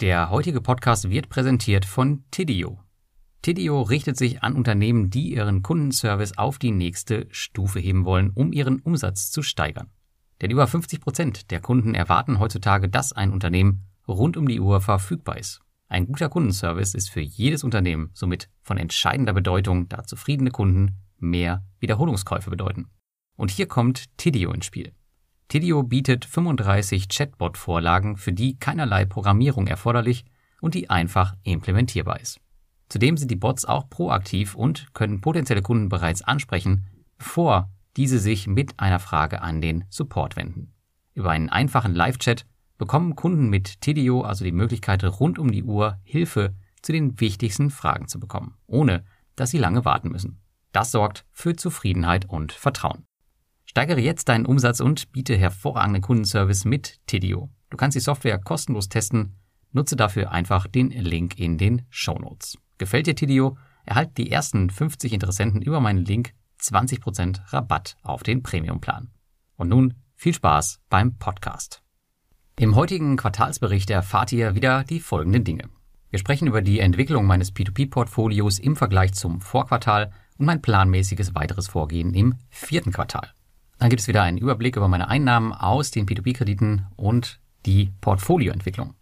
Der heutige Podcast wird präsentiert von Tidio. Tidio richtet sich an Unternehmen, die ihren Kundenservice auf die nächste Stufe heben wollen, um ihren Umsatz zu steigern. Denn über 50 Prozent der Kunden erwarten heutzutage, dass ein Unternehmen rund um die Uhr verfügbar ist. Ein guter Kundenservice ist für jedes Unternehmen somit von entscheidender Bedeutung, da zufriedene Kunden mehr Wiederholungskäufe bedeuten. Und hier kommt Tidio ins Spiel. Tidio bietet 35 Chatbot-Vorlagen, für die keinerlei Programmierung erforderlich und die einfach implementierbar ist. Zudem sind die Bots auch proaktiv und können potenzielle Kunden bereits ansprechen, bevor diese sich mit einer Frage an den Support wenden. Über einen einfachen Live-Chat bekommen Kunden mit Tidio also die Möglichkeit, rund um die Uhr Hilfe zu den wichtigsten Fragen zu bekommen, ohne dass sie lange warten müssen. Das sorgt für Zufriedenheit und Vertrauen. Steigere jetzt deinen Umsatz und biete hervorragenden Kundenservice mit Tidio. Du kannst die Software kostenlos testen. Nutze dafür einfach den Link in den Show Notes. Gefällt dir Tidio? Erhalt die ersten 50 Interessenten über meinen Link 20% Rabatt auf den Premiumplan. Und nun viel Spaß beim Podcast. Im heutigen Quartalsbericht erfahrt ihr wieder die folgenden Dinge. Wir sprechen über die Entwicklung meines P2P-Portfolios im Vergleich zum Vorquartal und mein planmäßiges weiteres Vorgehen im vierten Quartal. Dann gibt es wieder einen Überblick über meine Einnahmen aus den P2P-Krediten und die Portfolioentwicklung.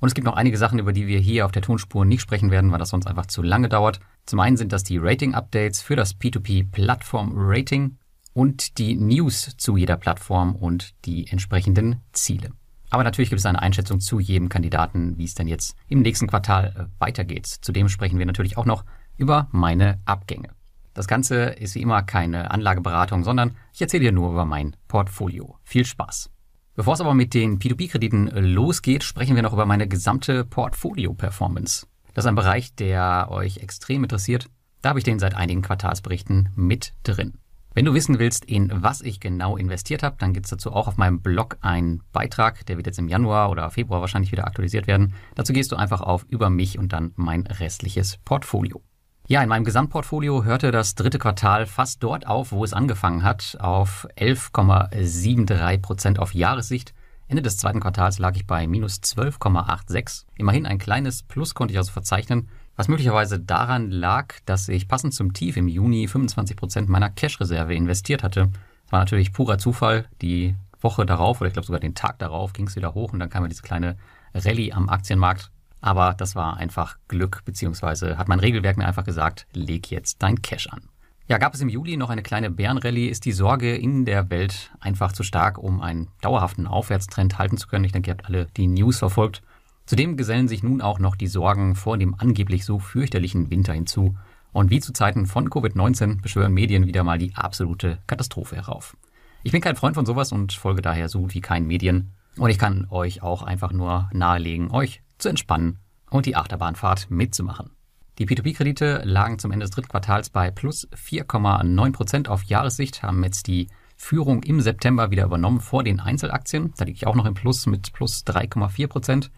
Und es gibt noch einige Sachen, über die wir hier auf der Tonspur nicht sprechen werden, weil das sonst einfach zu lange dauert. Zum einen sind das die Rating-Updates für das P2P-Plattform-Rating und die News zu jeder Plattform und die entsprechenden Ziele. Aber natürlich gibt es eine Einschätzung zu jedem Kandidaten, wie es denn jetzt im nächsten Quartal äh, weitergeht. Zudem sprechen wir natürlich auch noch über meine Abgänge. Das Ganze ist wie immer keine Anlageberatung, sondern ich erzähle dir nur über mein Portfolio. Viel Spaß. Bevor es aber mit den P2P-Krediten losgeht, sprechen wir noch über meine gesamte Portfolio-Performance. Das ist ein Bereich, der euch extrem interessiert. Da habe ich den seit einigen Quartalsberichten mit drin. Wenn du wissen willst, in was ich genau investiert habe, dann gibt es dazu auch auf meinem Blog einen Beitrag, der wird jetzt im Januar oder Februar wahrscheinlich wieder aktualisiert werden. Dazu gehst du einfach auf über mich und dann mein restliches Portfolio. Ja, in meinem Gesamtportfolio hörte das dritte Quartal fast dort auf, wo es angefangen hat, auf 11,73 Prozent auf Jahressicht. Ende des zweiten Quartals lag ich bei minus 12,86. Immerhin ein kleines Plus konnte ich also verzeichnen, was möglicherweise daran lag, dass ich passend zum Tief im Juni 25 Prozent meiner Cash-Reserve investiert hatte. Das war natürlich purer Zufall. Die Woche darauf oder ich glaube sogar den Tag darauf ging es wieder hoch und dann kam ja diese kleine Rallye am Aktienmarkt. Aber das war einfach Glück, beziehungsweise hat mein Regelwerk mir einfach gesagt, leg jetzt dein Cash an. Ja, gab es im Juli noch eine kleine Bärenrallye, ist die Sorge in der Welt einfach zu stark, um einen dauerhaften Aufwärtstrend halten zu können. Ich denke, ihr habt alle die News verfolgt. Zudem gesellen sich nun auch noch die Sorgen vor dem angeblich so fürchterlichen Winter hinzu. Und wie zu Zeiten von Covid-19 beschwören Medien wieder mal die absolute Katastrophe herauf. Ich bin kein Freund von sowas und folge daher so gut wie keinen Medien. Und ich kann euch auch einfach nur nahelegen, euch zu entspannen und die Achterbahnfahrt mitzumachen. Die P2P-Kredite lagen zum Ende des dritten Quartals bei plus 4,9 Prozent auf Jahressicht, haben jetzt die Führung im September wieder übernommen vor den Einzelaktien. Da liege ich auch noch im Plus mit plus 3,4 Prozent.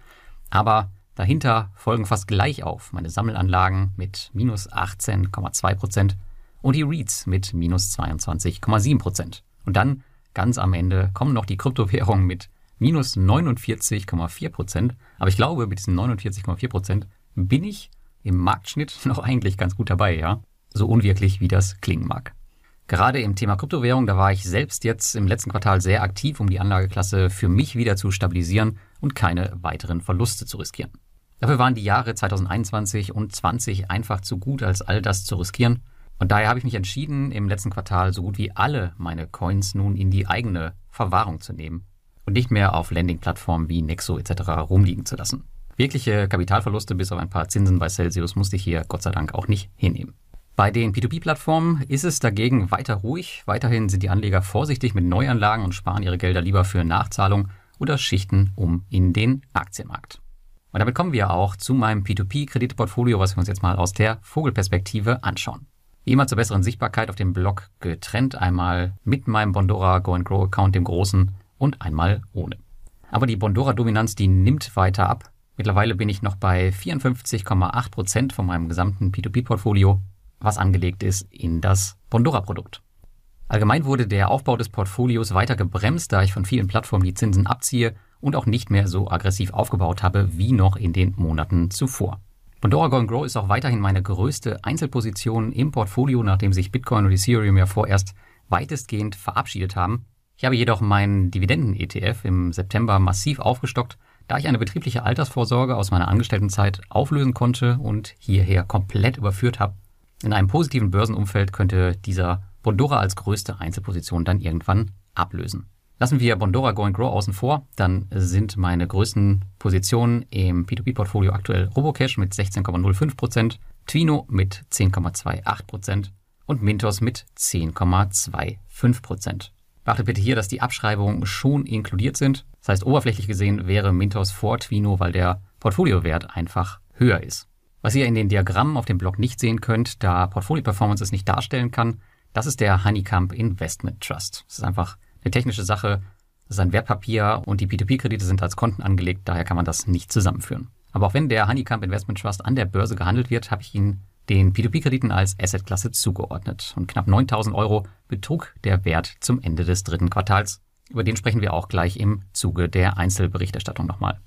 Aber dahinter folgen fast gleich auf meine Sammelanlagen mit minus 18,2 Prozent und die REITs mit minus 22,7 Prozent. Und dann ganz am Ende kommen noch die Kryptowährungen mit minus 49,4 Prozent. Aber ich glaube, mit diesen 49,4 Prozent bin ich im Marktschnitt noch eigentlich ganz gut dabei, ja. So unwirklich, wie das klingen mag. Gerade im Thema Kryptowährung, da war ich selbst jetzt im letzten Quartal sehr aktiv, um die Anlageklasse für mich wieder zu stabilisieren und keine weiteren Verluste zu riskieren. Dafür waren die Jahre 2021 und 20 einfach zu gut, als all das zu riskieren. Und daher habe ich mich entschieden, im letzten Quartal so gut wie alle meine Coins nun in die eigene Verwahrung zu nehmen und nicht mehr auf Landing-Plattformen wie Nexo etc. rumliegen zu lassen. Wirkliche Kapitalverluste bis auf ein paar Zinsen bei Celsius musste ich hier Gott sei Dank auch nicht hinnehmen. Bei den P2P-Plattformen ist es dagegen weiter ruhig. Weiterhin sind die Anleger vorsichtig mit Neuanlagen und sparen ihre Gelder lieber für Nachzahlung oder schichten um in den Aktienmarkt. Und damit kommen wir auch zu meinem P2P-Kreditportfolio, was wir uns jetzt mal aus der Vogelperspektive anschauen. Wie immer zur besseren Sichtbarkeit auf dem Blog getrennt, einmal mit meinem Bondora Go Grow Account, dem großen, und einmal ohne. Aber die Bondora-Dominanz, die nimmt weiter ab. Mittlerweile bin ich noch bei 54,8 Prozent von meinem gesamten P2P-Portfolio, was angelegt ist in das Bondora-Produkt. Allgemein wurde der Aufbau des Portfolios weiter gebremst, da ich von vielen Plattformen die Zinsen abziehe und auch nicht mehr so aggressiv aufgebaut habe wie noch in den Monaten zuvor. Pandora Go Grow ist auch weiterhin meine größte Einzelposition im Portfolio, nachdem sich Bitcoin und Ethereum ja vorerst weitestgehend verabschiedet haben. Ich habe jedoch meinen Dividenden-ETF im September massiv aufgestockt, da ich eine betriebliche Altersvorsorge aus meiner Angestelltenzeit auflösen konnte und hierher komplett überführt habe. In einem positiven Börsenumfeld könnte dieser Bondora als größte Einzelposition dann irgendwann ablösen. Lassen wir Bondora Go Grow außen vor, dann sind meine größten Positionen im P2P-Portfolio aktuell Robocash mit 16,05%, Twino mit 10,28% und Mintos mit 10,25%. Beachtet bitte hier, dass die Abschreibungen schon inkludiert sind. Das heißt, oberflächlich gesehen wäre Mintos vor Twino, weil der Portfoliowert einfach höher ist. Was ihr in den Diagrammen auf dem Blog nicht sehen könnt, da Portfolio Performance es nicht darstellen kann, das ist der Honeycomb Investment Trust. Das ist einfach eine technische Sache. Das ist ein Wertpapier und die P2P-Kredite sind als Konten angelegt, daher kann man das nicht zusammenführen. Aber auch wenn der Honeycomb Investment Trust an der Börse gehandelt wird, habe ich ihn den P2P-Krediten als Assetklasse zugeordnet. Und knapp 9000 Euro betrug der Wert zum Ende des dritten Quartals. Über den sprechen wir auch gleich im Zuge der Einzelberichterstattung nochmal.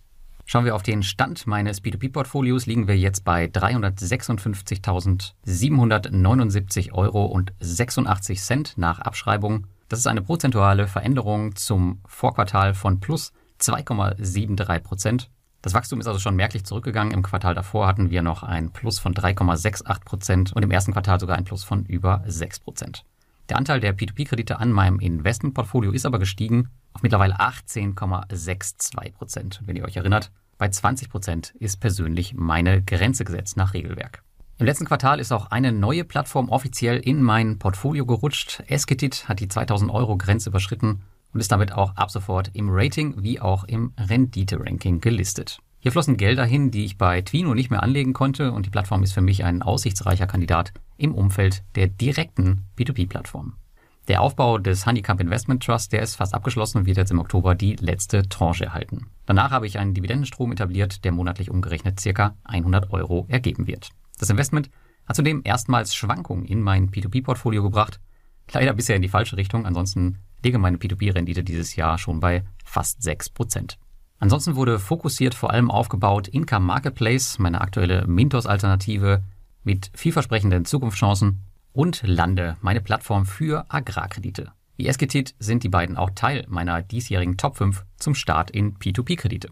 Schauen wir auf den Stand meines P2P-Portfolios, liegen wir jetzt bei 356.779 Euro und 86 Cent nach Abschreibung. Das ist eine prozentuale Veränderung zum Vorquartal von plus 2,73 Prozent. Das Wachstum ist also schon merklich zurückgegangen. Im Quartal davor hatten wir noch ein Plus von 3,68 Prozent und im ersten Quartal sogar ein Plus von über 6 Prozent. Der Anteil der P2P-Kredite an meinem Investmentportfolio ist aber gestiegen auf mittlerweile 18,62 Prozent. Wenn ihr euch erinnert, bei 20 Prozent ist persönlich meine Grenze gesetzt nach Regelwerk. Im letzten Quartal ist auch eine neue Plattform offiziell in mein Portfolio gerutscht. Esketit hat die 2000 Euro Grenze überschritten und ist damit auch ab sofort im Rating wie auch im Rendite-Ranking gelistet. Hier flossen Gelder hin, die ich bei Twino nicht mehr anlegen konnte und die Plattform ist für mich ein aussichtsreicher Kandidat im Umfeld der direkten P2P-Plattform. Der Aufbau des Honeycomb Investment Trust, der ist fast abgeschlossen und wird jetzt im Oktober die letzte Tranche erhalten. Danach habe ich einen Dividendenstrom etabliert, der monatlich umgerechnet ca. 100 Euro ergeben wird. Das Investment hat zudem erstmals Schwankungen in mein P2P-Portfolio gebracht. Leider bisher in die falsche Richtung, ansonsten liege meine P2P-Rendite dieses Jahr schon bei fast 6%. Ansonsten wurde fokussiert vor allem aufgebaut Income Marketplace, meine aktuelle Mintos-Alternative mit vielversprechenden Zukunftschancen und Lande, meine Plattform für Agrarkredite. Die SGT sind die beiden auch Teil meiner diesjährigen Top 5 zum Start in P2P-Kredite.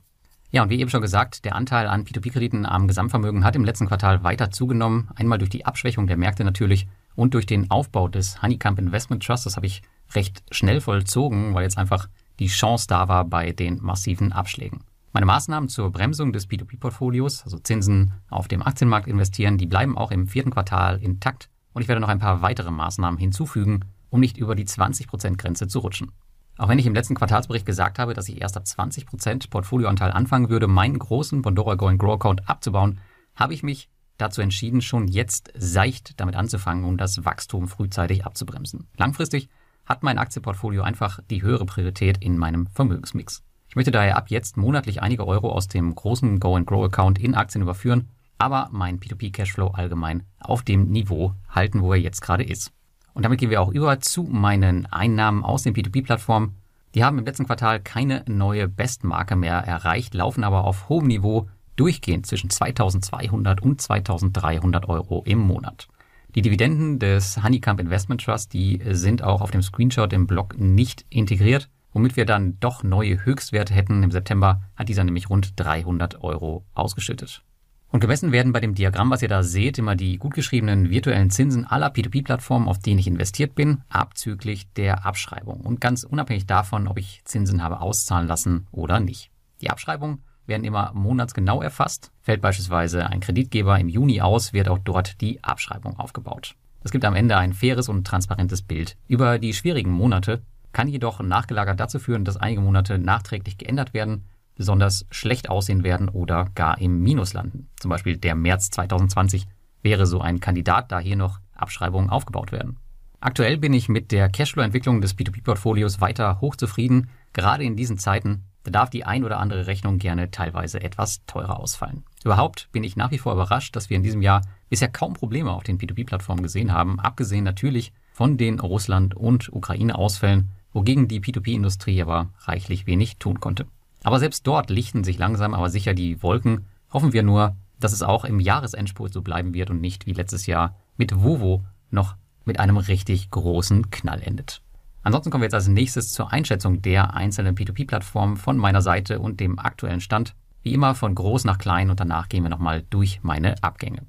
Ja, und wie eben schon gesagt, der Anteil an P2P-Krediten am Gesamtvermögen hat im letzten Quartal weiter zugenommen. Einmal durch die Abschwächung der Märkte natürlich und durch den Aufbau des Honeycomb Investment Trust. Das habe ich recht schnell vollzogen, weil jetzt einfach die Chance da war bei den massiven Abschlägen. Meine Maßnahmen zur Bremsung des P2P-Portfolios, also Zinsen auf dem Aktienmarkt investieren, die bleiben auch im vierten Quartal intakt und ich werde noch ein paar weitere Maßnahmen hinzufügen, um nicht über die 20%-Grenze zu rutschen. Auch wenn ich im letzten Quartalsbericht gesagt habe, dass ich erst ab 20% Portfolioanteil anfangen würde, meinen großen Bondora Go Grow Account abzubauen, habe ich mich dazu entschieden, schon jetzt seicht damit anzufangen, um das Wachstum frühzeitig abzubremsen. Langfristig hat mein Aktienportfolio einfach die höhere Priorität in meinem Vermögensmix. Ich möchte daher ab jetzt monatlich einige Euro aus dem großen Go Grow Account in Aktien überführen, aber meinen P2P Cashflow allgemein auf dem Niveau halten, wo er jetzt gerade ist. Und damit gehen wir auch über zu meinen Einnahmen aus den P2P-Plattformen. Die haben im letzten Quartal keine neue Bestmarke mehr erreicht, laufen aber auf hohem Niveau durchgehend zwischen 2200 und 2300 Euro im Monat. Die Dividenden des Honeycomb Investment Trust, die sind auch auf dem Screenshot im Blog nicht integriert, womit wir dann doch neue Höchstwerte hätten. Im September hat dieser nämlich rund 300 Euro ausgeschüttet. Und gemessen werden bei dem Diagramm, was ihr da seht, immer die gut geschriebenen virtuellen Zinsen aller P2P-Plattformen, auf denen ich investiert bin, abzüglich der Abschreibung. Und ganz unabhängig davon, ob ich Zinsen habe auszahlen lassen oder nicht. Die Abschreibungen werden immer monatsgenau erfasst. Fällt beispielsweise ein Kreditgeber im Juni aus, wird auch dort die Abschreibung aufgebaut. Das gibt am Ende ein faires und transparentes Bild über die schwierigen Monate, kann jedoch nachgelagert dazu führen, dass einige Monate nachträglich geändert werden, besonders schlecht aussehen werden oder gar im Minus landen. Zum Beispiel der März 2020 wäre so ein Kandidat, da hier noch Abschreibungen aufgebaut werden. Aktuell bin ich mit der Cashflow-Entwicklung des P2P-Portfolios weiter hochzufrieden. Gerade in diesen Zeiten da darf die ein oder andere Rechnung gerne teilweise etwas teurer ausfallen. Überhaupt bin ich nach wie vor überrascht, dass wir in diesem Jahr bisher kaum Probleme auf den P2P-Plattformen gesehen haben, abgesehen natürlich von den Russland- und Ukraine-Ausfällen, wogegen die P2P-Industrie aber reichlich wenig tun konnte. Aber selbst dort lichten sich langsam aber sicher die Wolken. Hoffen wir nur, dass es auch im Jahresendspurt so bleiben wird und nicht wie letztes Jahr mit Vovo noch mit einem richtig großen Knall endet. Ansonsten kommen wir jetzt als nächstes zur Einschätzung der einzelnen P2P-Plattformen von meiner Seite und dem aktuellen Stand. Wie immer von groß nach klein und danach gehen wir nochmal durch meine Abgänge.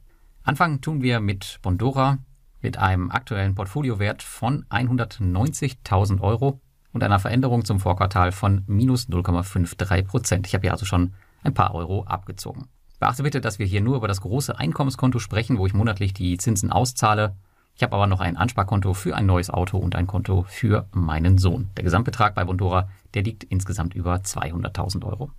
Anfangen tun wir mit Bondora mit einem aktuellen Portfoliowert von 190.000 Euro und einer Veränderung zum Vorquartal von minus 0,53 Prozent. Ich habe hier also schon ein paar Euro abgezogen. Beachte bitte, dass wir hier nur über das große Einkommenskonto sprechen, wo ich monatlich die Zinsen auszahle. Ich habe aber noch ein Ansparkonto für ein neues Auto und ein Konto für meinen Sohn. Der Gesamtbetrag bei Bondora, der liegt insgesamt über 200.000 Euro.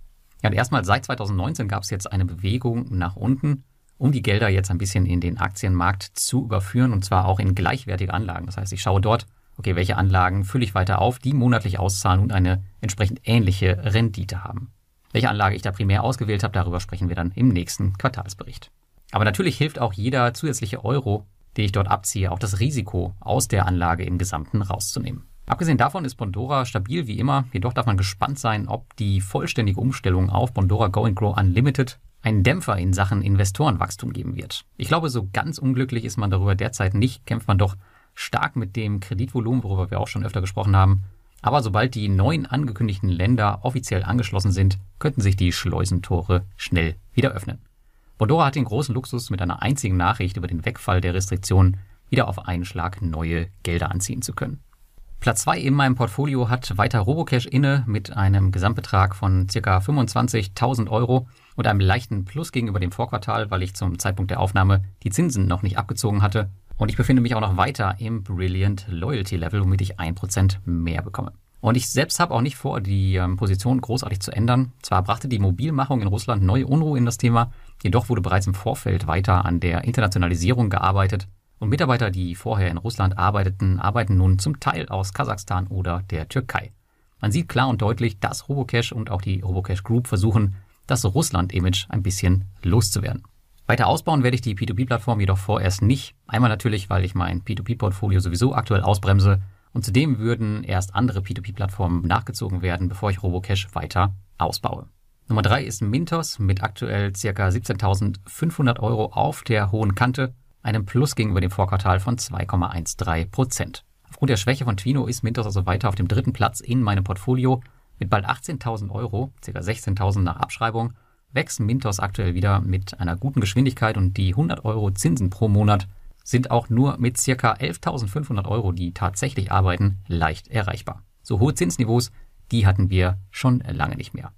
Ja, und erstmal seit 2019 gab es jetzt eine Bewegung nach unten, um die Gelder jetzt ein bisschen in den Aktienmarkt zu überführen und zwar auch in gleichwertige Anlagen. Das heißt, ich schaue dort, okay, welche Anlagen fülle ich weiter auf, die monatlich auszahlen und eine entsprechend ähnliche Rendite haben. Welche Anlage ich da primär ausgewählt habe, darüber sprechen wir dann im nächsten Quartalsbericht. Aber natürlich hilft auch jeder zusätzliche Euro, den ich dort abziehe, auch das Risiko aus der Anlage im Gesamten rauszunehmen. Abgesehen davon ist Bondora stabil wie immer, jedoch darf man gespannt sein, ob die vollständige Umstellung auf Bondora Go and Grow Unlimited einen Dämpfer in Sachen Investorenwachstum geben wird. Ich glaube, so ganz unglücklich ist man darüber derzeit nicht, kämpft man doch stark mit dem Kreditvolumen, worüber wir auch schon öfter gesprochen haben, aber sobald die neuen angekündigten Länder offiziell angeschlossen sind, könnten sich die Schleusentore schnell wieder öffnen. Bondora hat den großen Luxus, mit einer einzigen Nachricht über den Wegfall der Restriktionen wieder auf einen Schlag neue Gelder anziehen zu können. Platz 2 in meinem Portfolio hat weiter Robocash inne mit einem Gesamtbetrag von ca. 25.000 Euro und einem leichten Plus gegenüber dem Vorquartal, weil ich zum Zeitpunkt der Aufnahme die Zinsen noch nicht abgezogen hatte und ich befinde mich auch noch weiter im Brilliant Loyalty Level, womit ich 1% mehr bekomme. Und ich selbst habe auch nicht vor, die ähm, Position großartig zu ändern. Zwar brachte die Mobilmachung in Russland neue Unruhe in das Thema, jedoch wurde bereits im Vorfeld weiter an der Internationalisierung gearbeitet und Mitarbeiter, die vorher in Russland arbeiteten, arbeiten nun zum Teil aus Kasachstan oder der Türkei. Man sieht klar und deutlich, dass Robocash und auch die Robocash Group versuchen, das Russland-Image ein bisschen loszuwerden. Weiter ausbauen werde ich die P2P-Plattform jedoch vorerst nicht. Einmal natürlich, weil ich mein P2P-Portfolio sowieso aktuell ausbremse und zudem würden erst andere P2P-Plattformen nachgezogen werden, bevor ich Robocash weiter ausbaue. Nummer drei ist Mintos mit aktuell ca. 17.500 Euro auf der hohen Kante, einem Plus gegenüber dem Vorquartal von 2,13 Prozent. Aufgrund der Schwäche von Twino ist Mintos also weiter auf dem dritten Platz in meinem Portfolio mit bald 18.000 Euro, ca. 16.000 nach Abschreibung wächst Mintos aktuell wieder mit einer guten Geschwindigkeit und die 100 Euro Zinsen pro Monat sind auch nur mit ca. 11.500 Euro, die tatsächlich arbeiten, leicht erreichbar. So hohe Zinsniveaus, die hatten wir schon lange nicht mehr.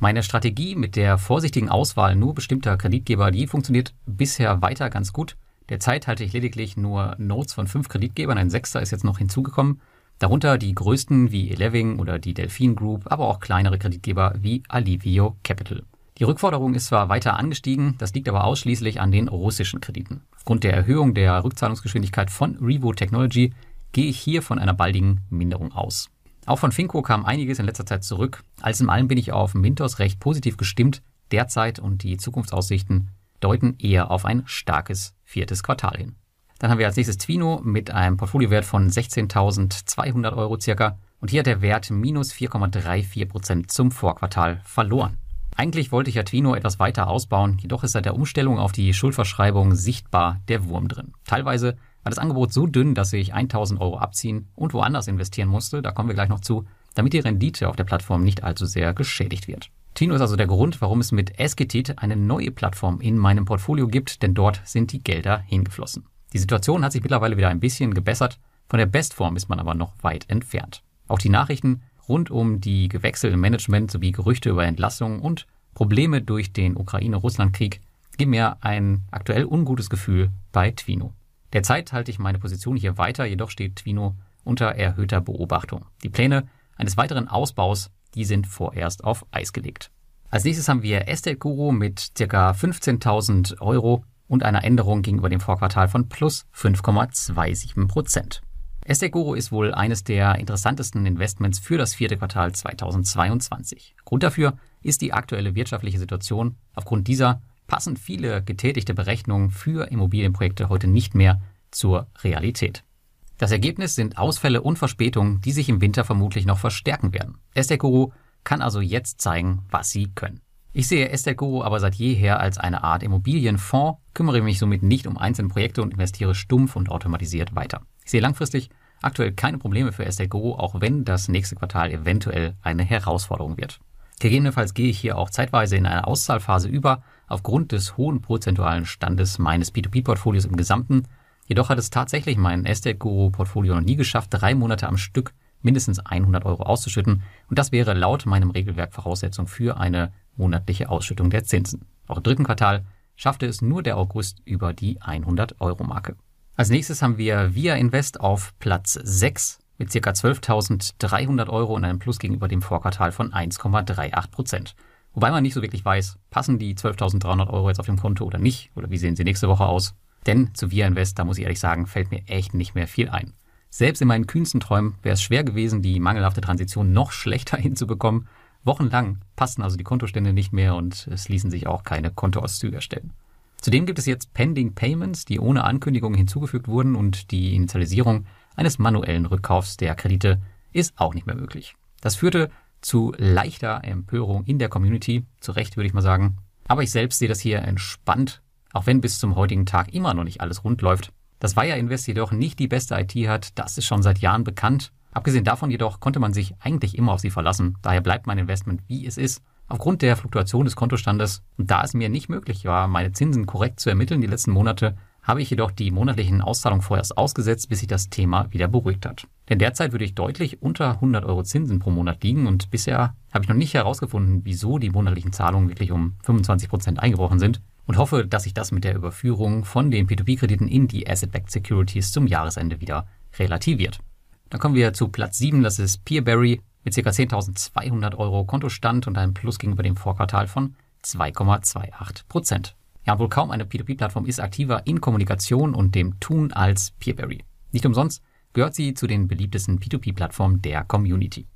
Meine Strategie mit der vorsichtigen Auswahl nur bestimmter Kreditgeber, die funktioniert bisher weiter ganz gut. Derzeit halte ich lediglich nur Notes von fünf Kreditgebern, ein Sechster ist jetzt noch hinzugekommen. Darunter die größten wie Eleving oder die Delphin Group, aber auch kleinere Kreditgeber wie Alivio Capital. Die Rückforderung ist zwar weiter angestiegen, das liegt aber ausschließlich an den russischen Krediten. Aufgrund der Erhöhung der Rückzahlungsgeschwindigkeit von Revo Technology gehe ich hier von einer baldigen Minderung aus. Auch von Finco kam einiges in letzter Zeit zurück. Alles in allem bin ich auf Mintos recht positiv gestimmt derzeit und die Zukunftsaussichten deuten eher auf ein starkes viertes Quartal hin. Dann haben wir als nächstes Twino mit einem Portfoliowert von 16.200 Euro circa und hier hat der Wert minus 4,34% zum Vorquartal verloren. Eigentlich wollte ich ja Twino etwas weiter ausbauen, jedoch ist seit der Umstellung auf die Schuldverschreibung sichtbar der Wurm drin. Teilweise war das Angebot so dünn, dass ich 1000 Euro abziehen und woanders investieren musste, da kommen wir gleich noch zu, damit die Rendite auf der Plattform nicht allzu sehr geschädigt wird. Twino ist also der Grund, warum es mit Esketit eine neue Plattform in meinem Portfolio gibt, denn dort sind die Gelder hingeflossen. Die Situation hat sich mittlerweile wieder ein bisschen gebessert, von der Bestform ist man aber noch weit entfernt. Auch die Nachrichten rund um die gewechselte Management sowie Gerüchte über Entlassungen und Probleme durch den Ukraine-Russland-Krieg geben mir ein aktuell ungutes Gefühl bei Twino. Derzeit halte ich meine Position hier weiter, jedoch steht Twino unter erhöhter Beobachtung. Die Pläne eines weiteren Ausbaus, die sind vorerst auf Eis gelegt. Als nächstes haben wir Estate Guru mit ca. 15.000 Euro und einer Änderung gegenüber dem Vorquartal von plus 5,27 Prozent. Estegoro ist wohl eines der interessantesten Investments für das vierte Quartal 2022. Grund dafür ist die aktuelle wirtschaftliche Situation. Aufgrund dieser passen viele getätigte Berechnungen für Immobilienprojekte heute nicht mehr zur Realität. Das Ergebnis sind Ausfälle und Verspätungen, die sich im Winter vermutlich noch verstärken werden. Estegoro kann also jetzt zeigen, was sie können. Ich sehe Estate aber seit jeher als eine Art Immobilienfonds, kümmere mich somit nicht um einzelne Projekte und investiere stumpf und automatisiert weiter. Ich sehe langfristig aktuell keine Probleme für Estate auch wenn das nächste Quartal eventuell eine Herausforderung wird. Gegebenenfalls gehe ich hier auch zeitweise in eine Auszahlphase über, aufgrund des hohen prozentualen Standes meines P2P-Portfolios im Gesamten. Jedoch hat es tatsächlich mein Estate Portfolio noch nie geschafft, drei Monate am Stück mindestens 100 Euro auszuschütten. Und das wäre laut meinem Regelwerk Voraussetzung für eine monatliche Ausschüttung der Zinsen. Auch im dritten Quartal schaffte es nur der August über die 100 Euro Marke. Als nächstes haben wir Via Invest auf Platz 6 mit ca. 12.300 Euro und einem Plus gegenüber dem Vorquartal von 1,38 Prozent. Wobei man nicht so wirklich weiß, passen die 12.300 Euro jetzt auf dem Konto oder nicht, oder wie sehen sie nächste Woche aus. Denn zu Via Invest, da muss ich ehrlich sagen, fällt mir echt nicht mehr viel ein. Selbst in meinen kühnsten Träumen wäre es schwer gewesen, die mangelhafte Transition noch schlechter hinzubekommen. Wochenlang passten also die Kontostände nicht mehr und es ließen sich auch keine Kontoauszüge erstellen. Zudem gibt es jetzt Pending Payments, die ohne Ankündigung hinzugefügt wurden und die Initialisierung eines manuellen Rückkaufs der Kredite ist auch nicht mehr möglich. Das führte zu leichter Empörung in der Community, zu Recht würde ich mal sagen. Aber ich selbst sehe das hier entspannt, auch wenn bis zum heutigen Tag immer noch nicht alles rund läuft. Dass Wire Invest jedoch nicht die beste IT hat, das ist schon seit Jahren bekannt. Abgesehen davon jedoch konnte man sich eigentlich immer auf sie verlassen. Daher bleibt mein Investment wie es ist. Aufgrund der Fluktuation des Kontostandes und da es mir nicht möglich war, meine Zinsen korrekt zu ermitteln die letzten Monate, habe ich jedoch die monatlichen Auszahlungen vorerst ausgesetzt, bis sich das Thema wieder beruhigt hat. Denn derzeit würde ich deutlich unter 100 Euro Zinsen pro Monat liegen und bisher habe ich noch nicht herausgefunden, wieso die monatlichen Zahlungen wirklich um 25 Prozent eingebrochen sind und hoffe, dass sich das mit der Überführung von den P2P-Krediten in die Asset-Backed Securities zum Jahresende wieder relativiert. Dann kommen wir zu Platz 7, das ist Peerberry mit ca. 10.200 Euro Kontostand und einem Plus gegenüber dem Vorquartal von 2,28 Prozent. Ja, wohl kaum eine P2P-Plattform ist aktiver in Kommunikation und dem Tun als Peerberry. Nicht umsonst gehört sie zu den beliebtesten P2P-Plattformen der Community.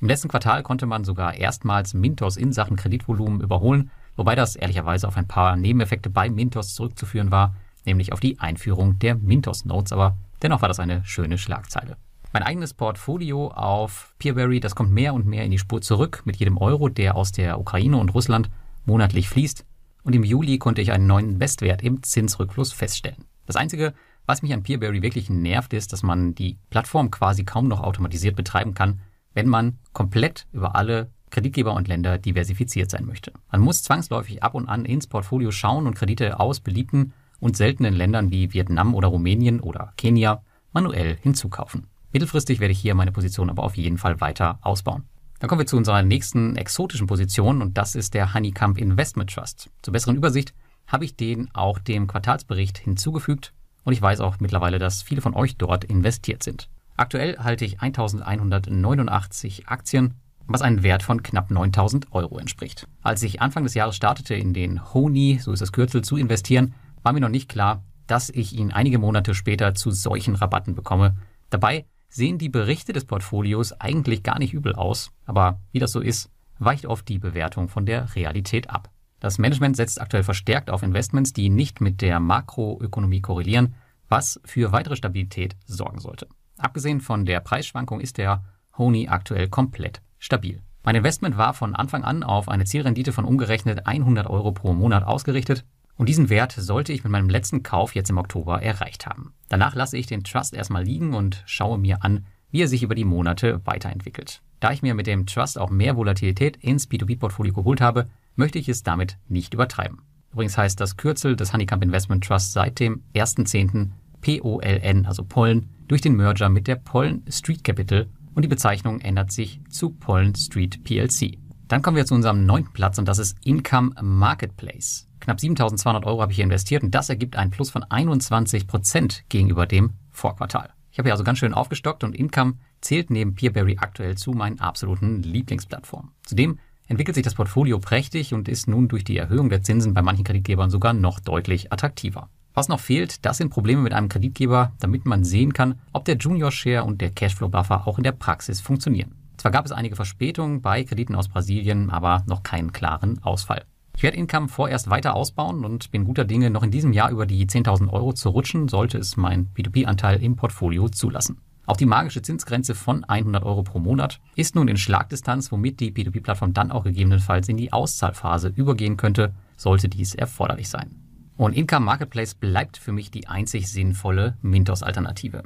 Im letzten Quartal konnte man sogar erstmals Mintos in Sachen Kreditvolumen überholen, wobei das ehrlicherweise auf ein paar Nebeneffekte bei Mintos zurückzuführen war, nämlich auf die Einführung der Mintos Notes, aber dennoch war das eine schöne Schlagzeile. Mein eigenes Portfolio auf Peerberry, das kommt mehr und mehr in die Spur zurück mit jedem Euro, der aus der Ukraine und Russland monatlich fließt und im Juli konnte ich einen neuen Bestwert im Zinsrückfluss feststellen. Das Einzige, was mich an Peerberry wirklich nervt, ist, dass man die Plattform quasi kaum noch automatisiert betreiben kann, wenn man komplett über alle Kreditgeber und Länder diversifiziert sein möchte. Man muss zwangsläufig ab und an ins Portfolio schauen und Kredite aus beliebten und seltenen Ländern wie Vietnam oder Rumänien oder Kenia manuell hinzukaufen. Mittelfristig werde ich hier meine Position aber auf jeden Fall weiter ausbauen. Dann kommen wir zu unserer nächsten exotischen Position und das ist der Honeycomb Investment Trust. Zur besseren Übersicht habe ich den auch dem Quartalsbericht hinzugefügt und ich weiß auch mittlerweile, dass viele von euch dort investiert sind. Aktuell halte ich 1189 Aktien, was einen Wert von knapp 9000 Euro entspricht. Als ich Anfang des Jahres startete, in den Honey, so ist das Kürzel, zu investieren, war mir noch nicht klar, dass ich ihn einige Monate später zu solchen Rabatten bekomme. Dabei sehen die Berichte des Portfolios eigentlich gar nicht übel aus, aber wie das so ist, weicht oft die Bewertung von der Realität ab. Das Management setzt aktuell verstärkt auf Investments, die nicht mit der Makroökonomie korrelieren, was für weitere Stabilität sorgen sollte. Abgesehen von der Preisschwankung ist der Honey aktuell komplett stabil. Mein Investment war von Anfang an auf eine Zielrendite von umgerechnet 100 Euro pro Monat ausgerichtet und diesen Wert sollte ich mit meinem letzten Kauf jetzt im Oktober erreicht haben. Danach lasse ich den Trust erstmal liegen und schaue mir an, wie er sich über die Monate weiterentwickelt. Da ich mir mit dem Trust auch mehr Volatilität ins B2B-Portfolio geholt habe, möchte ich es damit nicht übertreiben. Übrigens heißt das Kürzel des Honeycomb Investment Trust seit dem 1.10. POLN, also Pollen, durch den Merger mit der Pollen Street Capital und die Bezeichnung ändert sich zu Pollen Street PLC. Dann kommen wir zu unserem neunten Platz und das ist Income Marketplace. Knapp 7.200 Euro habe ich hier investiert und das ergibt einen Plus von 21 Prozent gegenüber dem Vorquartal. Ich habe hier also ganz schön aufgestockt und Income zählt neben Peerberry aktuell zu meinen absoluten Lieblingsplattformen. Zudem entwickelt sich das Portfolio prächtig und ist nun durch die Erhöhung der Zinsen bei manchen Kreditgebern sogar noch deutlich attraktiver. Was noch fehlt, das sind Probleme mit einem Kreditgeber, damit man sehen kann, ob der Junior Share und der Cashflow Buffer auch in der Praxis funktionieren. Zwar gab es einige Verspätungen bei Krediten aus Brasilien, aber noch keinen klaren Ausfall. Ich werde Income vorerst weiter ausbauen und bin guter Dinge, noch in diesem Jahr über die 10.000 Euro zu rutschen, sollte es mein P2P-Anteil im Portfolio zulassen. Auch die magische Zinsgrenze von 100 Euro pro Monat ist nun in Schlagdistanz, womit die P2P-Plattform dann auch gegebenenfalls in die Auszahlphase übergehen könnte, sollte dies erforderlich sein. Und Income Marketplace bleibt für mich die einzig sinnvolle Mintos-Alternative.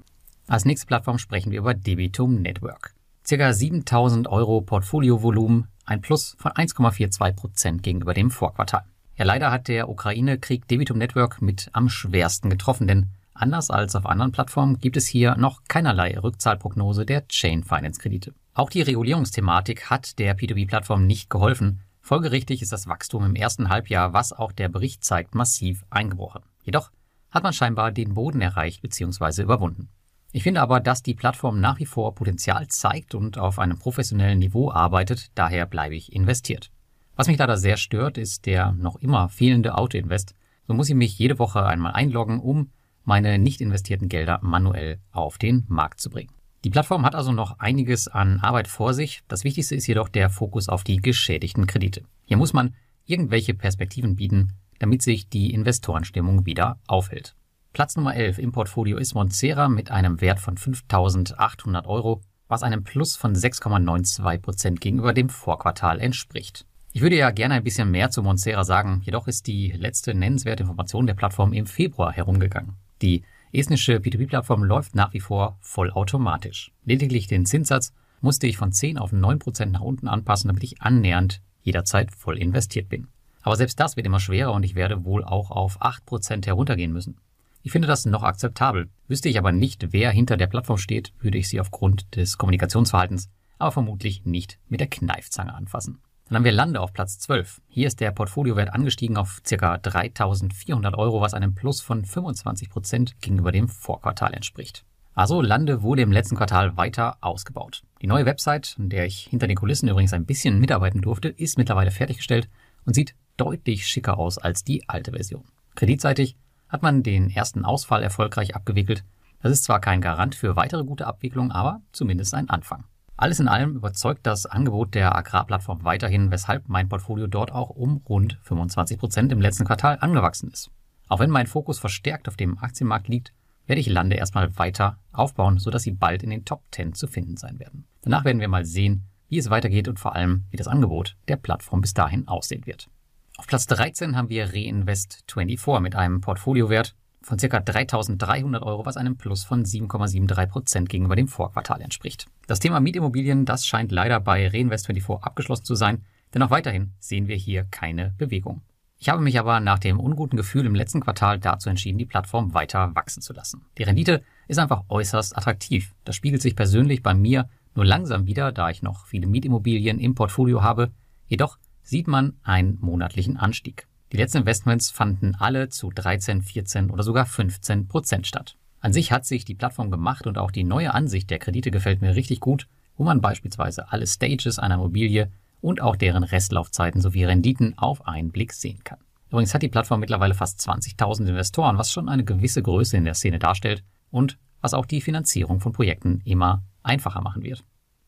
Als nächste Plattform sprechen wir über Debitum Network. Circa 7000 Euro Portfoliovolumen, ein Plus von 1,42 Prozent gegenüber dem Vorquartal. Ja, leider hat der Ukraine-Krieg Debitum Network mit am schwersten getroffen, denn Anders als auf anderen Plattformen gibt es hier noch keinerlei Rückzahlprognose der Chain Finance Kredite. Auch die Regulierungsthematik hat der P2P-Plattform nicht geholfen. Folgerichtig ist das Wachstum im ersten Halbjahr, was auch der Bericht zeigt, massiv eingebrochen. Jedoch hat man scheinbar den Boden erreicht bzw. überwunden. Ich finde aber, dass die Plattform nach wie vor Potenzial zeigt und auf einem professionellen Niveau arbeitet, daher bleibe ich investiert. Was mich leider sehr stört, ist der noch immer fehlende Auto-Invest. So muss ich mich jede Woche einmal einloggen, um meine nicht investierten Gelder manuell auf den Markt zu bringen. Die Plattform hat also noch einiges an Arbeit vor sich. Das Wichtigste ist jedoch der Fokus auf die geschädigten Kredite. Hier muss man irgendwelche Perspektiven bieten, damit sich die Investorenstimmung wieder aufhält. Platz Nummer 11 im Portfolio ist Montserra mit einem Wert von 5.800 Euro, was einem Plus von 6,92 Prozent gegenüber dem Vorquartal entspricht. Ich würde ja gerne ein bisschen mehr zu Montserra sagen, jedoch ist die letzte nennenswerte Information der Plattform im Februar herumgegangen. Die estnische P2P-Plattform läuft nach wie vor vollautomatisch. Lediglich den Zinssatz musste ich von 10 auf 9 Prozent nach unten anpassen, damit ich annähernd jederzeit voll investiert bin. Aber selbst das wird immer schwerer und ich werde wohl auch auf 8 Prozent heruntergehen müssen. Ich finde das noch akzeptabel. Wüsste ich aber nicht, wer hinter der Plattform steht, würde ich sie aufgrund des Kommunikationsverhaltens aber vermutlich nicht mit der Kneifzange anfassen. Dann haben wir Lande auf Platz 12. Hier ist der Portfoliowert angestiegen auf ca. 3.400 Euro, was einem Plus von 25 Prozent gegenüber dem Vorquartal entspricht. Also Lande wurde im letzten Quartal weiter ausgebaut. Die neue Website, in der ich hinter den Kulissen übrigens ein bisschen mitarbeiten durfte, ist mittlerweile fertiggestellt und sieht deutlich schicker aus als die alte Version. Kreditseitig hat man den ersten Ausfall erfolgreich abgewickelt. Das ist zwar kein Garant für weitere gute Abwicklung, aber zumindest ein Anfang. Alles in allem überzeugt das Angebot der Agrarplattform weiterhin, weshalb mein Portfolio dort auch um rund 25 Prozent im letzten Quartal angewachsen ist. Auch wenn mein Fokus verstärkt auf dem Aktienmarkt liegt, werde ich Lande erstmal weiter aufbauen, sodass sie bald in den Top 10 zu finden sein werden. Danach werden wir mal sehen, wie es weitergeht und vor allem, wie das Angebot der Plattform bis dahin aussehen wird. Auf Platz 13 haben wir Reinvest24 mit einem Portfoliowert von ca. 3.300 Euro, was einem Plus von 7,73 Prozent gegenüber dem Vorquartal entspricht. Das Thema Mietimmobilien, das scheint leider bei Reinvest24 abgeschlossen zu sein, denn auch weiterhin sehen wir hier keine Bewegung. Ich habe mich aber nach dem unguten Gefühl im letzten Quartal dazu entschieden, die Plattform weiter wachsen zu lassen. Die Rendite ist einfach äußerst attraktiv. Das spiegelt sich persönlich bei mir nur langsam wieder, da ich noch viele Mietimmobilien im Portfolio habe. Jedoch sieht man einen monatlichen Anstieg. Die letzten Investments fanden alle zu 13, 14 oder sogar 15 Prozent statt. An sich hat sich die Plattform gemacht und auch die neue Ansicht der Kredite gefällt mir richtig gut, wo man beispielsweise alle Stages einer Immobilie und auch deren Restlaufzeiten sowie Renditen auf einen Blick sehen kann. Übrigens hat die Plattform mittlerweile fast 20.000 Investoren, was schon eine gewisse Größe in der Szene darstellt und was auch die Finanzierung von Projekten immer einfacher machen wird.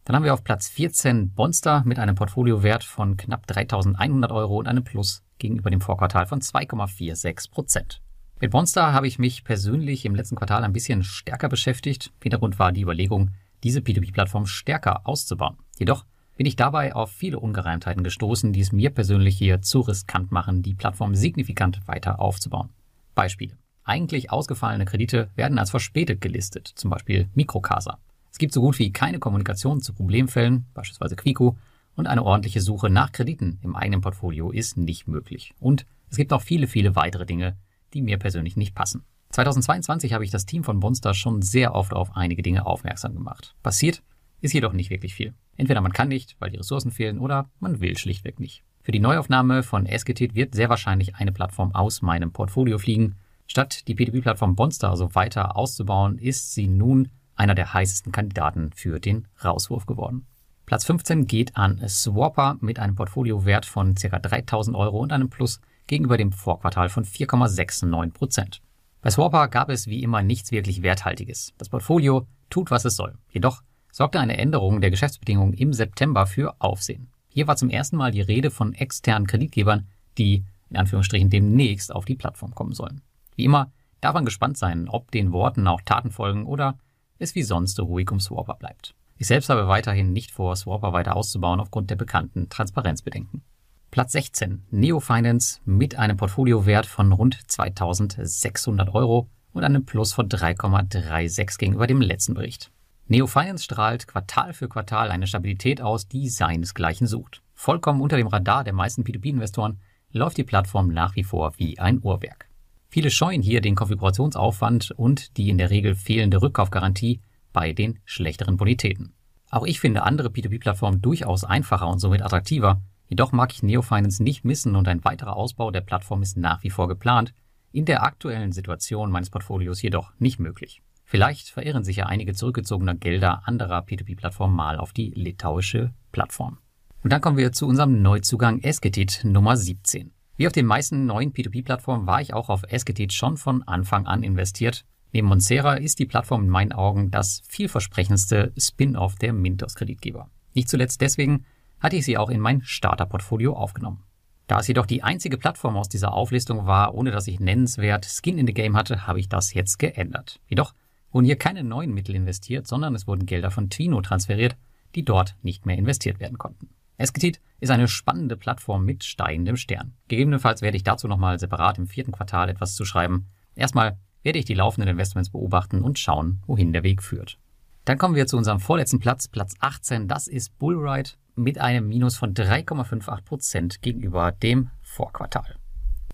Dann haben wir auf Platz 14 Bonster mit einem Portfoliowert von knapp 3.100 Euro und einem Plus gegenüber dem Vorquartal von 2,46 Prozent. Mit Monster habe ich mich persönlich im letzten Quartal ein bisschen stärker beschäftigt. Hintergrund war die Überlegung, diese P2P-Plattform stärker auszubauen. Jedoch bin ich dabei auf viele Ungereimtheiten gestoßen, die es mir persönlich hier zu riskant machen, die Plattform signifikant weiter aufzubauen. Beispiele. Eigentlich ausgefallene Kredite werden als verspätet gelistet, zum Beispiel Mikrocasa. Es gibt so gut wie keine Kommunikation zu Problemfällen, beispielsweise Quico, und eine ordentliche Suche nach Krediten im eigenen Portfolio ist nicht möglich. Und es gibt auch viele, viele weitere Dinge, die mir persönlich nicht passen. 2022 habe ich das Team von Monster schon sehr oft auf einige Dinge aufmerksam gemacht. Passiert ist jedoch nicht wirklich viel. Entweder man kann nicht, weil die Ressourcen fehlen, oder man will schlichtweg nicht. Für die Neuaufnahme von Esketit wird sehr wahrscheinlich eine Plattform aus meinem Portfolio fliegen. Statt die P2P-Plattform Monster also weiter auszubauen, ist sie nun einer der heißesten Kandidaten für den Rauswurf geworden. Platz 15 geht an Swapper mit einem Portfoliowert von ca. 3000 Euro und einem Plus gegenüber dem Vorquartal von 4,69 Prozent. Bei Swapper gab es wie immer nichts wirklich Werthaltiges. Das Portfolio tut, was es soll. Jedoch sorgte eine Änderung der Geschäftsbedingungen im September für Aufsehen. Hier war zum ersten Mal die Rede von externen Kreditgebern, die in Anführungsstrichen demnächst auf die Plattform kommen sollen. Wie immer darf man gespannt sein, ob den Worten auch Taten folgen oder es wie sonst ruhig um Swapper bleibt. Ich selbst habe weiterhin nicht vor, Swapper weiter auszubauen aufgrund der bekannten Transparenzbedenken. Platz 16. Neo Finance mit einem Portfoliowert von rund 2600 Euro und einem Plus von 3,36 gegenüber dem letzten Bericht. Neo Finance strahlt Quartal für Quartal eine Stabilität aus, die seinesgleichen sucht. Vollkommen unter dem Radar der meisten P2P-Investoren läuft die Plattform nach wie vor wie ein Uhrwerk. Viele scheuen hier den Konfigurationsaufwand und die in der Regel fehlende Rückkaufgarantie bei den schlechteren Bonitäten. Auch ich finde andere P2P-Plattformen durchaus einfacher und somit attraktiver, jedoch mag ich Neo Finance nicht missen und ein weiterer Ausbau der Plattform ist nach wie vor geplant, in der aktuellen Situation meines Portfolios jedoch nicht möglich. Vielleicht verirren sich ja einige zurückgezogene Gelder anderer P2P-Plattformen mal auf die litauische Plattform. Und dann kommen wir zu unserem Neuzugang Esketit Nummer 17. Wie auf den meisten neuen P2P-Plattformen war ich auch auf Esketit schon von Anfang an investiert. Neben Monsera ist die Plattform in meinen Augen das vielversprechendste Spin-off der Mintos-Kreditgeber. Nicht zuletzt deswegen hatte ich sie auch in mein Starter-Portfolio aufgenommen. Da es jedoch die einzige Plattform aus dieser Auflistung war, ohne dass ich nennenswert Skin in the Game hatte, habe ich das jetzt geändert. Jedoch wurden hier keine neuen Mittel investiert, sondern es wurden Gelder von Twino transferiert, die dort nicht mehr investiert werden konnten. Esketit ist eine spannende Plattform mit steigendem Stern. Gegebenenfalls werde ich dazu nochmal separat im vierten Quartal etwas zu schreiben. Erstmal werde ich die laufenden Investments beobachten und schauen, wohin der Weg führt. Dann kommen wir zu unserem vorletzten Platz, Platz 18. Das ist Bullride mit einem Minus von 3,58 Prozent gegenüber dem Vorquartal.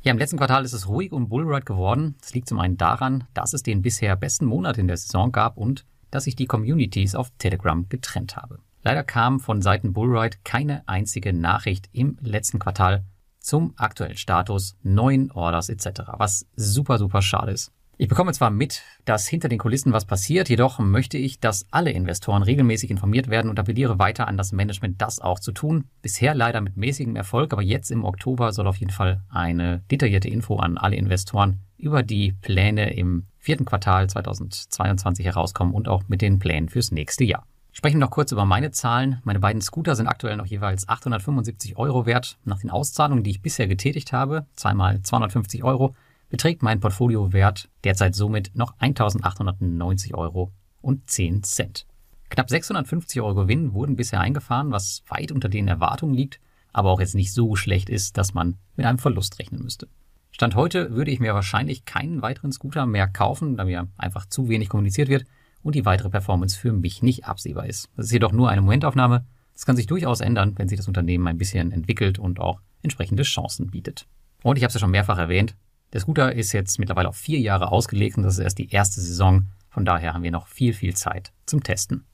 Ja, im letzten Quartal ist es ruhig um Bullride geworden. Das liegt zum einen daran, dass es den bisher besten Monat in der Saison gab und dass ich die Communities auf Telegram getrennt habe. Leider kam von Seiten Bullride keine einzige Nachricht im letzten Quartal zum aktuellen Status, neuen Orders etc., was super, super schade ist. Ich bekomme zwar mit, dass hinter den Kulissen was passiert, jedoch möchte ich, dass alle Investoren regelmäßig informiert werden und appelliere weiter an das Management, das auch zu tun. Bisher leider mit mäßigem Erfolg, aber jetzt im Oktober soll auf jeden Fall eine detaillierte Info an alle Investoren über die Pläne im vierten Quartal 2022 herauskommen und auch mit den Plänen fürs nächste Jahr. Sprechen noch kurz über meine Zahlen. Meine beiden Scooter sind aktuell noch jeweils 875 Euro wert. Nach den Auszahlungen, die ich bisher getätigt habe, zweimal 250 Euro, beträgt mein Portfoliowert derzeit somit noch 1890 Euro und 10 Cent. Knapp 650 Euro Gewinn wurden bisher eingefahren, was weit unter den Erwartungen liegt, aber auch jetzt nicht so schlecht ist, dass man mit einem Verlust rechnen müsste. Stand heute würde ich mir wahrscheinlich keinen weiteren Scooter mehr kaufen, da mir einfach zu wenig kommuniziert wird und die weitere Performance für mich nicht absehbar ist. Das ist jedoch nur eine Momentaufnahme. Das kann sich durchaus ändern, wenn sich das Unternehmen ein bisschen entwickelt und auch entsprechende Chancen bietet. Und ich habe es ja schon mehrfach erwähnt, der Scooter ist jetzt mittlerweile auf vier Jahre ausgelegt und das ist erst die erste Saison. Von daher haben wir noch viel, viel Zeit zum Testen.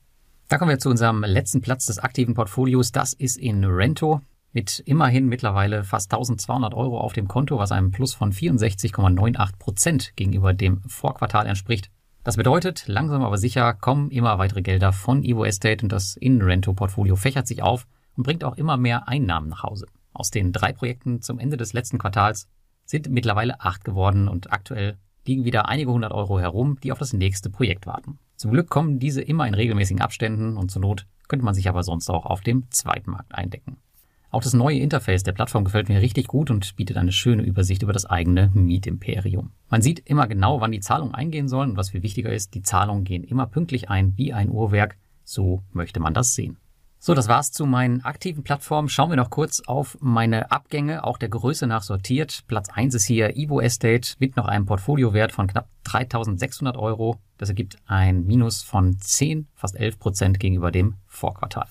Da kommen wir zu unserem letzten Platz des aktiven Portfolios. Das ist in Rento mit immerhin mittlerweile fast 1200 Euro auf dem Konto, was einem Plus von 64,98 Prozent gegenüber dem Vorquartal entspricht. Das bedeutet, langsam aber sicher kommen immer weitere Gelder von Evo Estate und das In-Rento-Portfolio fächert sich auf und bringt auch immer mehr Einnahmen nach Hause. Aus den drei Projekten zum Ende des letzten Quartals sind mittlerweile acht geworden und aktuell liegen wieder einige hundert Euro herum, die auf das nächste Projekt warten. Zum Glück kommen diese immer in regelmäßigen Abständen und zur Not könnte man sich aber sonst auch auf dem zweiten Markt eindecken. Auch das neue Interface der Plattform gefällt mir richtig gut und bietet eine schöne Übersicht über das eigene Mietimperium. Man sieht immer genau, wann die Zahlungen eingehen sollen und was viel wichtiger ist, die Zahlungen gehen immer pünktlich ein wie ein Uhrwerk. So möchte man das sehen. So, das war's zu meinen aktiven Plattformen. Schauen wir noch kurz auf meine Abgänge, auch der Größe nach sortiert. Platz 1 ist hier Evo Estate mit noch einem Portfoliowert von knapp 3600 Euro. Das ergibt ein Minus von 10, fast 11 Prozent gegenüber dem Vorquartal.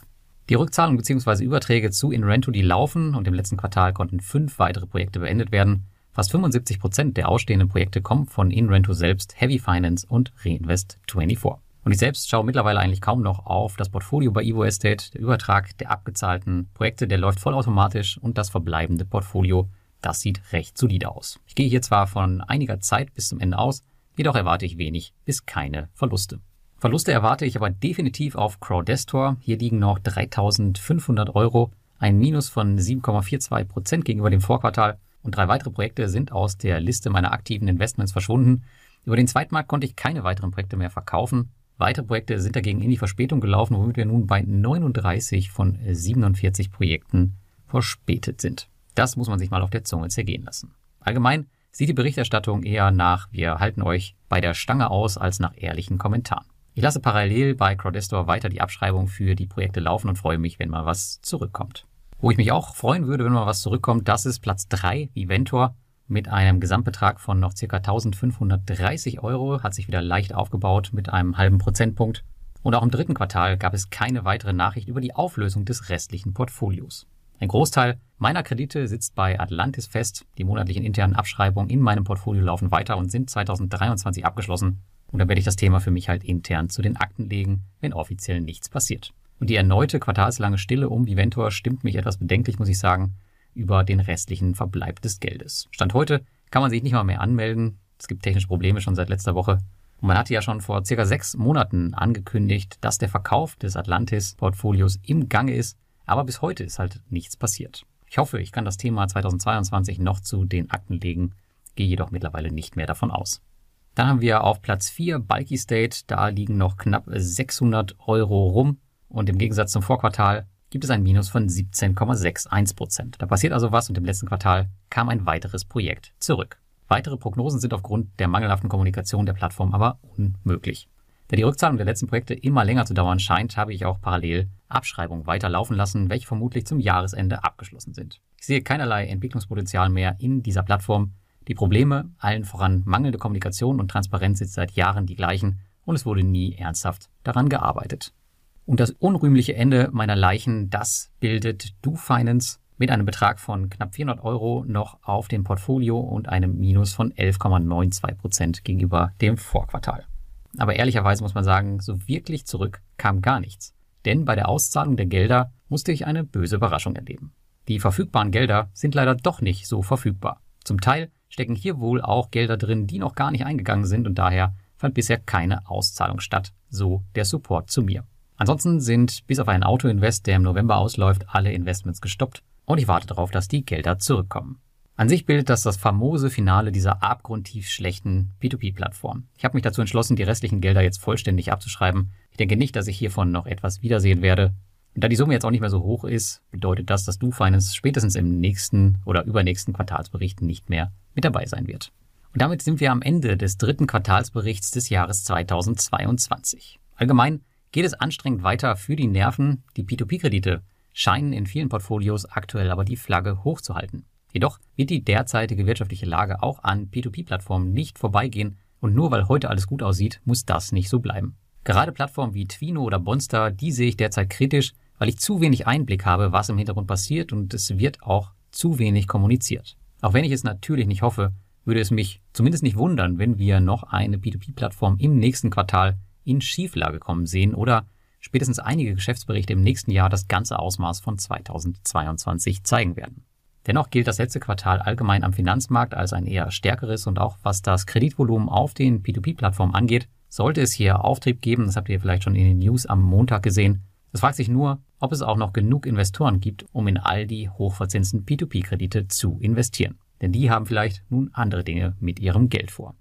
Die Rückzahlung bzw. Überträge zu InRento, die laufen und im letzten Quartal konnten fünf weitere Projekte beendet werden. Fast 75 Prozent der ausstehenden Projekte kommen von InRento selbst, Heavy Finance und Reinvest24. Und ich selbst schaue mittlerweile eigentlich kaum noch auf das Portfolio bei Evo Estate. Der Übertrag der abgezahlten Projekte, der läuft vollautomatisch und das verbleibende Portfolio, das sieht recht solide aus. Ich gehe hier zwar von einiger Zeit bis zum Ende aus, jedoch erwarte ich wenig bis keine Verluste. Verluste erwarte ich aber definitiv auf Crowdestor. Hier liegen noch 3500 Euro, ein Minus von 7,42 Prozent gegenüber dem Vorquartal und drei weitere Projekte sind aus der Liste meiner aktiven Investments verschwunden. Über den Zweitmarkt konnte ich keine weiteren Projekte mehr verkaufen. Weitere Projekte sind dagegen in die Verspätung gelaufen, womit wir nun bei 39 von 47 Projekten verspätet sind. Das muss man sich mal auf der Zunge zergehen lassen. Allgemein sieht die Berichterstattung eher nach, wir halten euch bei der Stange aus, als nach ehrlichen Kommentaren. Ich lasse parallel bei Crowdestor weiter die Abschreibung für die Projekte laufen und freue mich, wenn mal was zurückkommt. Wo ich mich auch freuen würde, wenn mal was zurückkommt, das ist Platz 3, Viventor, mit einem Gesamtbetrag von noch ca. 1530 Euro, hat sich wieder leicht aufgebaut mit einem halben Prozentpunkt. Und auch im dritten Quartal gab es keine weitere Nachricht über die Auflösung des restlichen Portfolios. Ein Großteil meiner Kredite sitzt bei Atlantis fest. Die monatlichen internen Abschreibungen in meinem Portfolio laufen weiter und sind 2023 abgeschlossen. Und dann werde ich das Thema für mich halt intern zu den Akten legen, wenn offiziell nichts passiert. Und die erneute quartalslange Stille um Viventor stimmt mich etwas bedenklich, muss ich sagen, über den restlichen Verbleib des Geldes. Stand heute kann man sich nicht mal mehr anmelden. Es gibt technische Probleme schon seit letzter Woche. Und man hatte ja schon vor circa sechs Monaten angekündigt, dass der Verkauf des Atlantis-Portfolios im Gange ist aber bis heute ist halt nichts passiert. Ich hoffe, ich kann das Thema 2022 noch zu den Akten legen, gehe jedoch mittlerweile nicht mehr davon aus. Dann haben wir auf Platz 4 Bulky State, da liegen noch knapp 600 Euro rum und im Gegensatz zum Vorquartal gibt es ein Minus von 17,61 Prozent. Da passiert also was und im letzten Quartal kam ein weiteres Projekt zurück. Weitere Prognosen sind aufgrund der mangelhaften Kommunikation der Plattform aber unmöglich. Da die Rückzahlung der letzten Projekte immer länger zu dauern scheint, habe ich auch parallel Abschreibungen weiterlaufen lassen, welche vermutlich zum Jahresende abgeschlossen sind. Ich sehe keinerlei Entwicklungspotenzial mehr in dieser Plattform. Die Probleme, allen voran mangelnde Kommunikation und Transparenz sind seit Jahren die gleichen und es wurde nie ernsthaft daran gearbeitet. Und das unrühmliche Ende meiner Leichen, das bildet Do Finance mit einem Betrag von knapp 400 Euro noch auf dem Portfolio und einem Minus von 11,92 Prozent gegenüber dem Vorquartal. Aber ehrlicherweise muss man sagen, so wirklich zurück kam gar nichts. Denn bei der Auszahlung der Gelder musste ich eine böse Überraschung erleben. Die verfügbaren Gelder sind leider doch nicht so verfügbar. Zum Teil stecken hier wohl auch Gelder drin, die noch gar nicht eingegangen sind und daher fand bisher keine Auszahlung statt, so der Support zu mir. Ansonsten sind bis auf einen Autoinvest, der im November ausläuft, alle Investments gestoppt und ich warte darauf, dass die Gelder zurückkommen. An sich bildet das das famose Finale dieser abgrundtief schlechten P2P-Plattform. Ich habe mich dazu entschlossen, die restlichen Gelder jetzt vollständig abzuschreiben. Ich denke nicht, dass ich hiervon noch etwas wiedersehen werde. Und da die Summe jetzt auch nicht mehr so hoch ist, bedeutet das, dass DoFinance spätestens im nächsten oder übernächsten Quartalsbericht nicht mehr mit dabei sein wird. Und damit sind wir am Ende des dritten Quartalsberichts des Jahres 2022. Allgemein geht es anstrengend weiter für die Nerven. Die P2P-Kredite scheinen in vielen Portfolios aktuell aber die Flagge hochzuhalten. Jedoch wird die derzeitige wirtschaftliche Lage auch an P2P-Plattformen nicht vorbeigehen und nur weil heute alles gut aussieht, muss das nicht so bleiben. Gerade Plattformen wie Twino oder Bonster, die sehe ich derzeit kritisch, weil ich zu wenig Einblick habe, was im Hintergrund passiert und es wird auch zu wenig kommuniziert. Auch wenn ich es natürlich nicht hoffe, würde es mich zumindest nicht wundern, wenn wir noch eine P2P-Plattform im nächsten Quartal in Schieflage kommen sehen oder spätestens einige Geschäftsberichte im nächsten Jahr das ganze Ausmaß von 2022 zeigen werden. Dennoch gilt das letzte Quartal allgemein am Finanzmarkt als ein eher stärkeres und auch was das Kreditvolumen auf den P2P-Plattformen angeht, sollte es hier Auftrieb geben, das habt ihr vielleicht schon in den News am Montag gesehen. Es fragt sich nur, ob es auch noch genug Investoren gibt, um in all die hochverzinsten P2P-Kredite zu investieren. Denn die haben vielleicht nun andere Dinge mit ihrem Geld vor.